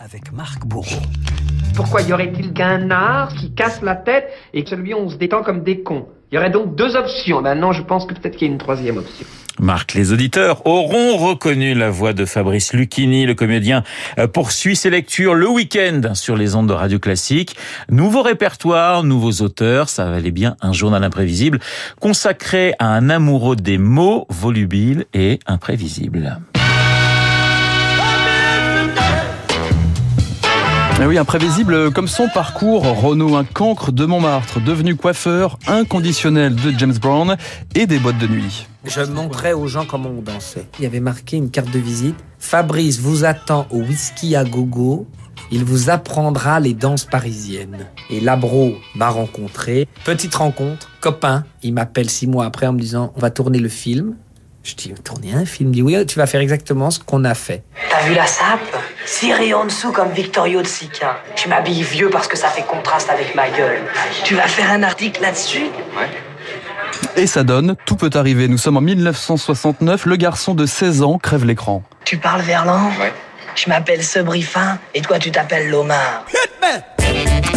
avec Marc Bourreau. Pourquoi y aurait-il qu'un art qui casse la tête et que celui où on se détend comme des cons? Il y aurait donc deux options. Maintenant, je pense que peut-être qu'il y a une troisième option. Marc, les auditeurs auront reconnu la voix de Fabrice Lucchini. Le comédien euh, poursuit ses lectures le week-end sur les ondes de Radio Classique. Nouveau répertoire, nouveaux auteurs, ça valait bien un journal imprévisible consacré à un amoureux des mots volubiles et imprévisibles. Oui, imprévisible comme son parcours, Renaud, un cancre de Montmartre, devenu coiffeur inconditionnel de James Brown et des boîtes de nuit. Je montrais aux gens comment on dansait. Il y avait marqué une carte de visite. Fabrice vous attend au whisky à gogo. Il vous apprendra les danses parisiennes. Et Labro m'a rencontré. Petite rencontre, copain. Il m'appelle six mois après en me disant on va tourner le film. Je dis, tourner un film Il dit, oui, tu vas faire exactement ce qu'on a fait. T'as vu la sape? Ciré en dessous comme Victorio de Sica. Je m'habille vieux parce que ça fait contraste avec ma gueule. Tu vas faire un article là-dessus? Ouais. Et ça donne, tout peut arriver. Nous sommes en 1969, le garçon de 16 ans crève l'écran. Tu parles verlan? Ouais. Je m'appelle Sebrifin et toi tu t'appelles Lomar.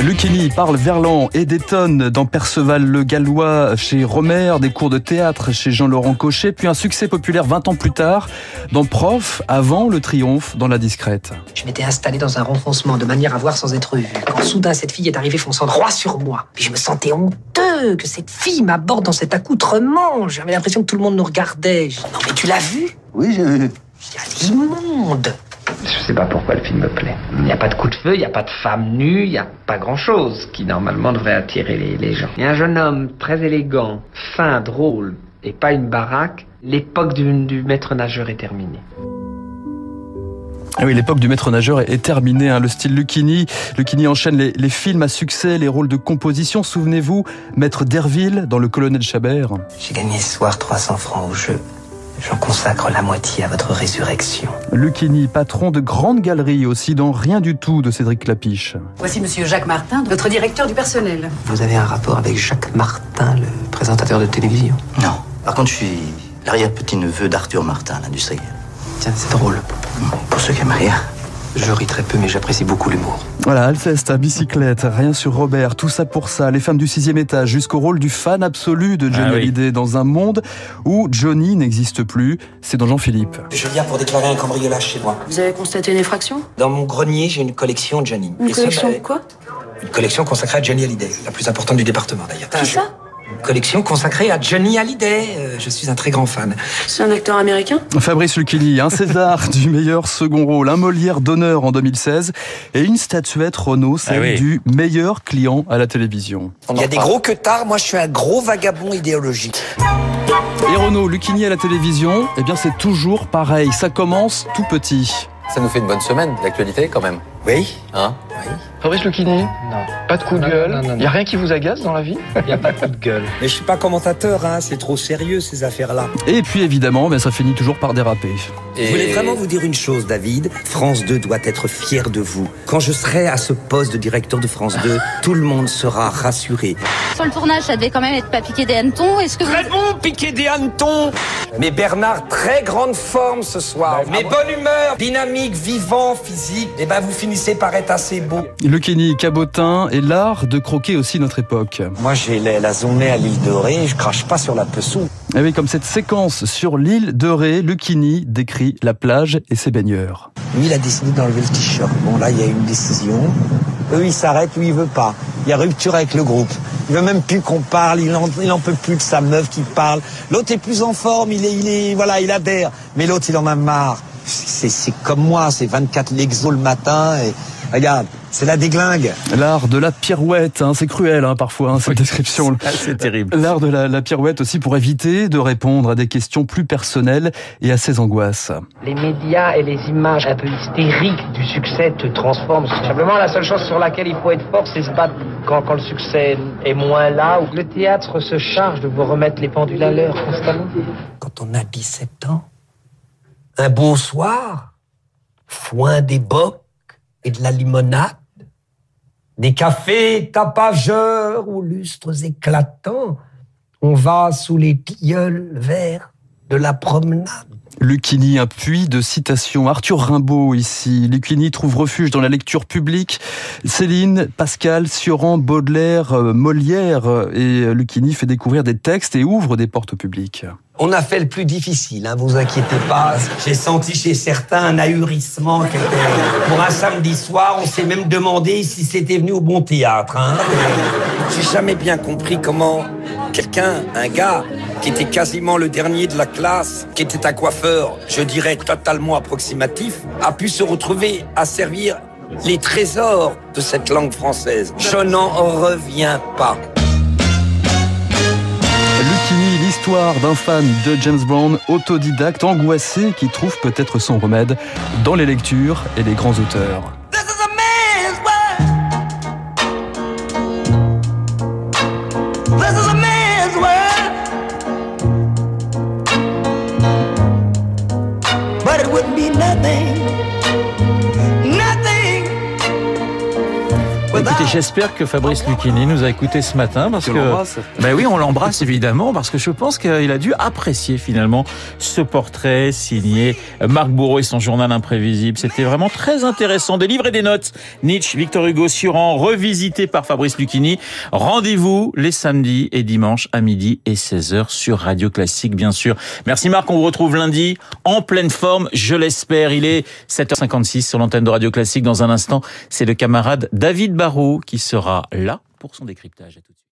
Lucchini parle verlan et détonne dans Perceval le Gallois chez Romer, des cours de théâtre chez Jean-Laurent Cochet, puis un succès populaire 20 ans plus tard dans Prof, avant le triomphe dans La Discrète. Je m'étais installé dans un renfoncement de manière à voir sans être vu. Quand soudain cette fille est arrivée fonçant droit sur moi, puis je me sentais honteux que cette fille m'aborde dans cet accoutrement. J'avais l'impression que tout le monde nous regardait. non mais tu l'as vu Oui, j'ai vu. C'est immonde. Je sais pas pourquoi le film me plaît. Il n'y a pas de coup de feu, il n'y a pas de femme nue, il n'y a pas grand-chose qui normalement devrait attirer les, les gens. Il y a un jeune homme très élégant, fin, drôle, et pas une baraque. L'époque du, du maître nageur est terminée. Ah oui, l'époque du maître nageur est, terminée. Hein. Le style Lucchini, Lucchini enchaîne les, les, films à succès, les rôles de composition. Souvenez-vous, maître Derville dans Le Colonel Chabert. J'ai gagné ce soir 300 francs au jeu. J'en consacre la moitié à votre résurrection. Lucchini, patron de grande galerie aussi dans Rien du tout de Cédric Clapiche. Voici monsieur Jacques Martin, notre directeur du personnel. Vous avez un rapport avec Jacques Martin, le présentateur de télévision? Non. Par contre, je suis l'arrière-petit-neveu d'Arthur Martin, l'industriel. Tiens, c'est drôle. Pour ceux qui aiment rien. Je ris très peu, mais j'apprécie beaucoup l'humour. Voilà, Alceste à bicyclette, rien sur Robert, tout ça pour ça, les femmes du sixième étage, jusqu'au rôle du fan absolu de Johnny Ah oui. Hallyday dans un monde où Johnny n'existe plus. C'est dans Jean-Philippe. Je viens pour déclarer un cambriolage chez moi. Vous avez constaté une effraction? Dans mon grenier, j'ai une collection de Johnny. Une Et ça, collection bah, de quoi? Une collection consacrée à Johnny Hallyday, la plus importante du département d'ailleurs. Qui ça? Collection consacrée à Johnny Hallyday. Euh, je suis un très grand fan. C'est un acteur américain Fabrice Lucchini, un César du meilleur second rôle, un Molière d'honneur en 2016 et une statuette Renault, celle Ah oui. du meilleur client à la télévision. Il y a des gros queutards, moi je suis un gros vagabond idéologique. Et Renault, Lucchini à la télévision, eh bien c'est toujours pareil, ça commence tout petit. Ça nous fait une bonne semaine d'actualité quand même. Oui Hein Fabrice Lucchini Non. Pas de coup de Non, gueule non, non, non. Y a rien qui vous agace dans la vie? Il n'y a pas de coup de gueule. Mais je suis pas commentateur, hein, c'est trop sérieux ces affaires-là. Et puis évidemment, ben, ça finit toujours par déraper. Et Je voulais vraiment vous dire une chose, David? France 2 doit être fier de vous. Quand je serai à ce poste de directeur de France 2, tout le monde sera rassuré. Sur le tournage, ça devait quand même être pas piqué des hannetons. Est-ce que vous... Très bon, piqué des hannetons. Mais Bernard, très grande forme ce soir. Mais bonne humeur, dynamique, vivant, physique. Et ben, vous finissez par être assez beau. Lucchini, cabotin et l'art de croquer aussi notre époque. Moi, j'ai la, la zonée à l'île de Ré. Je crache pas sur la pessoux. Et oui, comme cette séquence sur l'île de Ré, Lucchini décrit la plage et ses baigneurs. Lui, il a décidé d'enlever le t-shirt. Bon, là, il y a une décision. Eux, ils s'arrêtent, lui, il veut pas. Il y a rupture avec le groupe. Il veut même plus qu'on parle, il en, il en peut plus de sa meuf qui parle. L'autre est plus en forme, il est, il est, voilà, il adhère. Mais l'autre, il en a marre. C'est, comme moi, c'est 24 l'exo le matin et, regarde, c'est la déglingue. L'art de la pirouette, hein, c'est cruel hein, parfois hein, cette description. Ah, c'est terrible. L'art de la, la pirouette aussi pour éviter de répondre à des questions plus personnelles et à ses angoisses. Les médias et les images un peu hystériques du succès te transforment. Simplement, la seule chose sur laquelle il faut être fort, c'est se battre quand, quand le succès est moins là. Ou le théâtre se charge de vous remettre les pendules à l'heure constamment. Quand on a 17 ans, un beau soir, foin des bocs et de la limonade, des cafés tapageurs aux lustres éclatants, on va sous les tilleuls verts de la promenade. Lucchini, un puits de citations. Arthur Rimbaud ici. Lucchini trouve refuge dans la lecture publique. Céline, Pascal, Sioran, Baudelaire, euh, Molière et Lucchini fait découvrir des textes et ouvre des portes au public. On a fait le plus difficile, hein, vous inquiétez pas. J'ai senti chez certains un ahurissement. Pour un samedi soir, on s'est même demandé si c'était venu au bon théâtre. Hein. J'ai jamais bien compris comment quelqu'un, un gars, qui était quasiment le dernier de la classe, qui était un coiffeur, je dirais totalement approximatif, a pu se retrouver à servir les trésors de cette langue française. Je n'en reviens pas. Lucchini, l'histoire d'un fan de James Brown, autodidacte, angoissé, qui trouve peut-être son remède dans les lectures et les grands auteurs. Écoutez, j'espère que Fabrice Lucchini nous a écouté ce matin parce que ben oui, on l'embrasse évidemment parce que je pense qu'il a dû apprécier finalement ce portrait signé Marc Bourreau et son journal imprévisible. C'était vraiment très intéressant. Des livres et des notes. Nietzsche, Victor Hugo, Suran, revisité par Fabrice Lucchini. Rendez-vous les samedis et dimanches à midi et 16h sur Radio Classique, bien sûr. Merci Marc, on vous retrouve lundi en pleine forme, je l'espère. Il est 7h56 sur l'antenne de Radio Classique. Dans un instant, c'est le camarade David Barrault qui sera là pour son décryptage. À tout de suite.